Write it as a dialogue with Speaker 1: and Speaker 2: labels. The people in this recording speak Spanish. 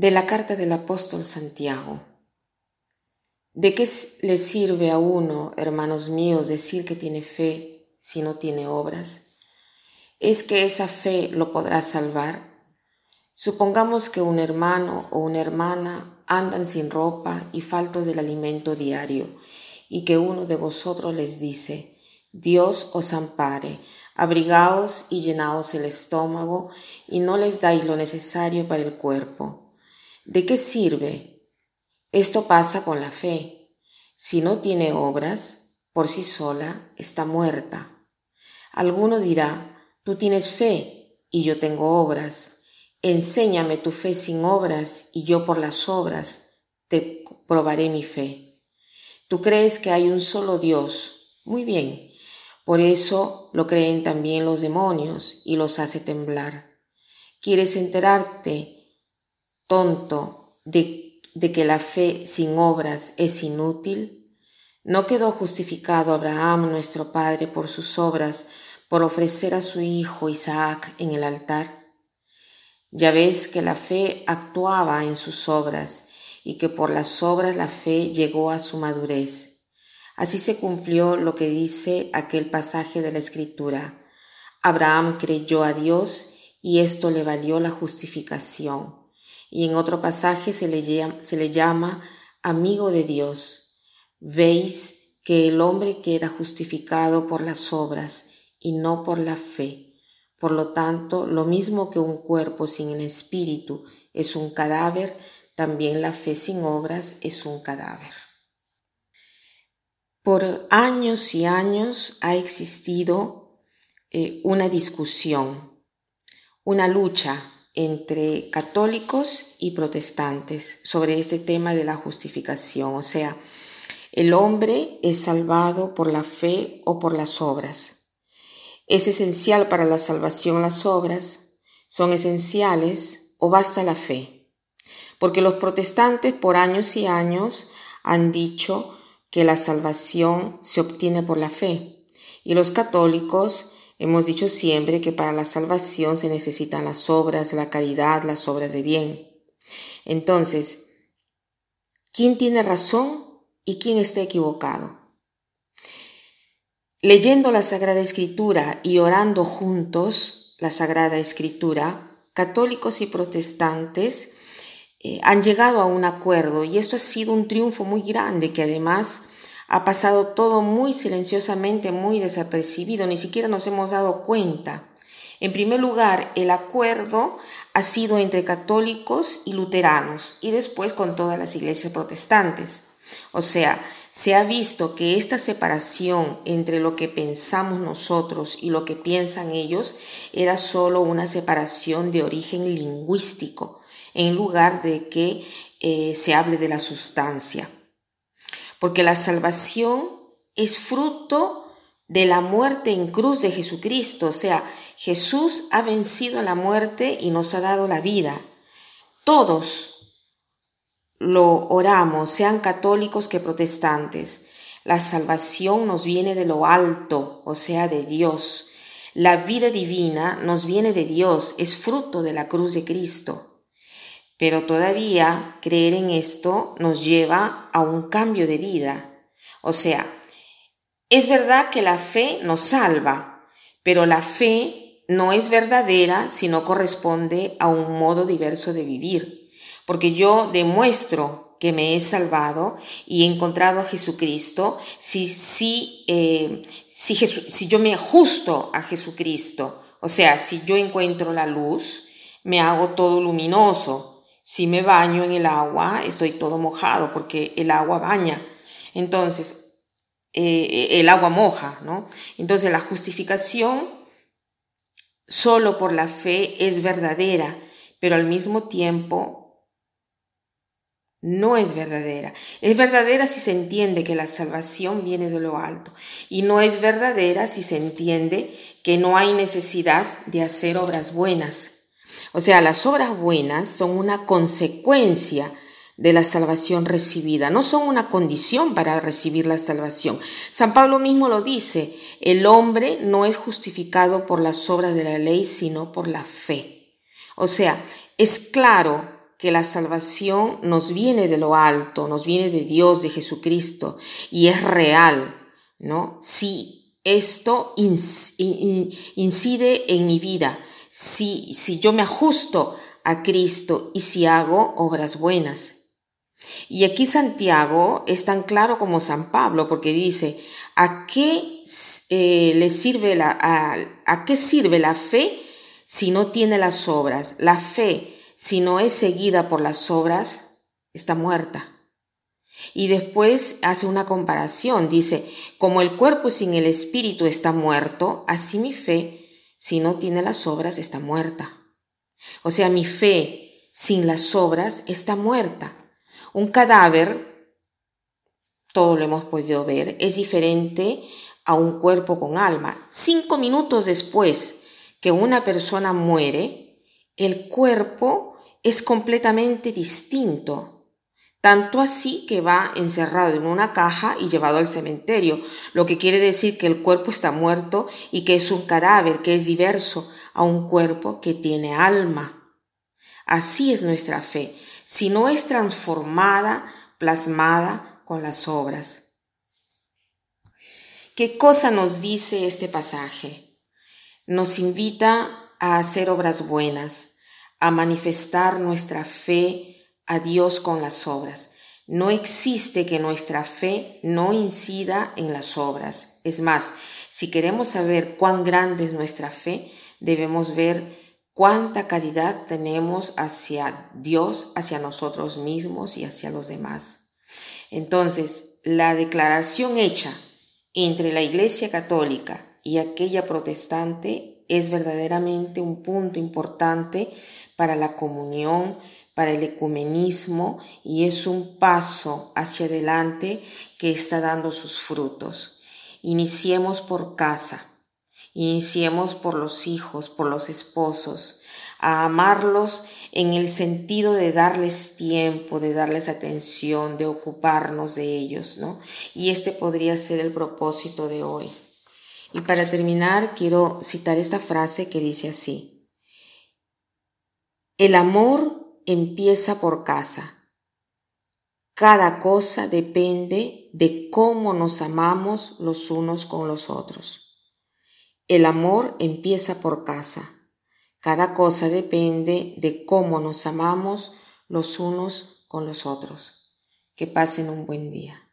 Speaker 1: De la carta del apóstol Santiago. ¿De qué le sirve a uno, hermanos míos, decir que tiene fe si no tiene obras? ¿Es que esa fe lo podrá salvar? Supongamos que un hermano o una hermana andan sin ropa y faltos del alimento diario, y que uno de vosotros les dice, Dios os ampare, abrigaos y llenaos el estómago, y no les dais lo necesario para el cuerpo ¿De qué sirve? Esto pasa con la fe. Si no tiene obras, por sí sola está muerta. Alguno dirá, tú tienes fe y yo tengo obras. Enséñame tu fe sin obras y yo por las obras te probaré mi fe. Tú crees que hay un solo Dios. Muy bien. Por eso lo creen también los demonios y los hace temblar. ¿Quieres enterarte? Tonto de, que la fe sin obras es inútil? ¿No quedó justificado Abraham nuestro Padre por sus obras, por ofrecer a su hijo Isaac en el altar? Ya ves que la fe actuaba en sus obras y que por las obras la fe llegó a su madurez. Así se cumplió lo que dice aquel pasaje de la Escritura. Abraham creyó a Dios y esto le valió la justificación y en otro pasaje se le, llama, se le llama amigo de Dios. Veis que el hombre queda justificado por las obras y no por la fe. Por lo tanto, lo mismo que un cuerpo sin espíritu es un cadáver, también la fe sin obras es un cadáver. Por años y años ha existido eh, una discusión, una lucha entre católicos y protestantes sobre este tema de la justificación, o sea, el hombre es salvado por la fe o por las obras. ¿Es esencial para la salvación las obras? ¿Son esenciales o basta la fe? Porque los protestantes por años y años han dicho que la salvación se obtiene por la fe y los católicos Hemos dicho siempre que para la salvación se necesitan las obras, la caridad, las obras de bien. Entonces, ¿quién tiene razón y quién está equivocado? Leyendo la Sagrada Escritura y orando juntos la Sagrada Escritura, católicos y protestantes eh, han llegado a un acuerdo y esto ha sido un triunfo muy grande que además ha pasado todo muy silenciosamente, muy desapercibido, ni siquiera nos hemos dado cuenta. En primer lugar, el acuerdo ha sido entre católicos y luteranos y después con todas las iglesias protestantes. O sea, se ha visto que esta separación entre lo que pensamos nosotros y lo que piensan ellos era solo una separación de origen lingüístico, en lugar de que eh, se hable de la sustancia porque la salvación es fruto de la muerte en cruz de Jesucristo, o sea, Jesús ha vencido la muerte y nos ha dado la vida. Todos lo oramos, sean católicos que protestantes. La salvación nos viene de lo alto, o sea, de Dios. La vida divina nos viene de Dios, es fruto de la cruz de Cristo. Pero todavía creer en esto nos lleva a un cambio de vida. O sea, es verdad que la fe nos salva, pero la fe no es verdadera si no corresponde a un modo diverso de vivir. Porque yo demuestro que me he salvado y he encontrado a Jesucristo si, si, eh, si, si yo me ajusto a Jesucristo. O sea, si yo encuentro la luz, me hago todo luminoso, si me baño en el agua, estoy todo mojado porque el agua baña. Entonces, eh, el agua moja, ¿no? Entonces, la justificación solo por la fe es verdadera, pero al mismo tiempo no es verdadera. Es verdadera si se entiende que la salvación viene de lo alto y no es verdadera si se entiende que no hay necesidad de hacer obras buenas. O sea, las obras buenas son una consecuencia de la salvación recibida, no son una condición para recibir la salvación. San Pablo mismo lo dice, el hombre no es justificado por las obras de la ley, sino por la fe. O sea, es claro que la salvación nos viene de lo alto, nos viene de Dios, de Jesucristo, y es real, ¿no? Si esto incide en mi vida, si, si yo me ajusto a Cristo y si hago obras buenas. Y aquí Santiago es tan claro como San Pablo, porque dice, ¿a qué, eh, le sirve la, a qué sirve la fe si no tiene las obras? La fe si no es seguida por las obras, está muerta. Y después hace una comparación, dice, como el cuerpo sin el espíritu está muerto, así mi fe, si no tiene las obras, está muerta. O sea, mi fe sin las obras está muerta. Un cadáver, todo lo hemos podido ver, es diferente a un cuerpo con alma. Cinco minutos después que una persona muere, el cuerpo es completamente distinto, tanto así que va encerrado en una caja y llevado al cementerio, lo que quiere decir que el cuerpo está muerto y que es un cadáver que es diverso a un cuerpo que tiene alma. Así es nuestra fe, si no es transformada, plasmada con las obras. ¿Qué cosa nos dice este pasaje? Nos invita a hacer obras buenas, a manifestar nuestra fe a Dios con las obras. No existe que nuestra fe no incida en las obras. Es más, si queremos saber cuán grande es nuestra fe, debemos ver cuánta caridad tenemos hacia Dios, hacia nosotros mismos y hacia los demás. Entonces, la declaración hecha entre la Iglesia Católica y aquella protestante es verdaderamente un punto importante para la comunión, para el ecumenismo y es un paso hacia adelante que está dando sus frutos. Iniciemos por casa, iniciemos por los hijos, por los esposos, a amarlos en el sentido de darles tiempo, de darles atención, de ocuparnos de ellos, ¿no? Y este podría ser el propósito de hoy. Y para terminar, quiero citar esta frase que dice así. El amor empieza por casa. Cada cosa depende de cómo nos amamos los unos con los otros. El amor empieza por casa. Cada cosa depende de cómo nos amamos los unos con los otros. Que pasen un buen día.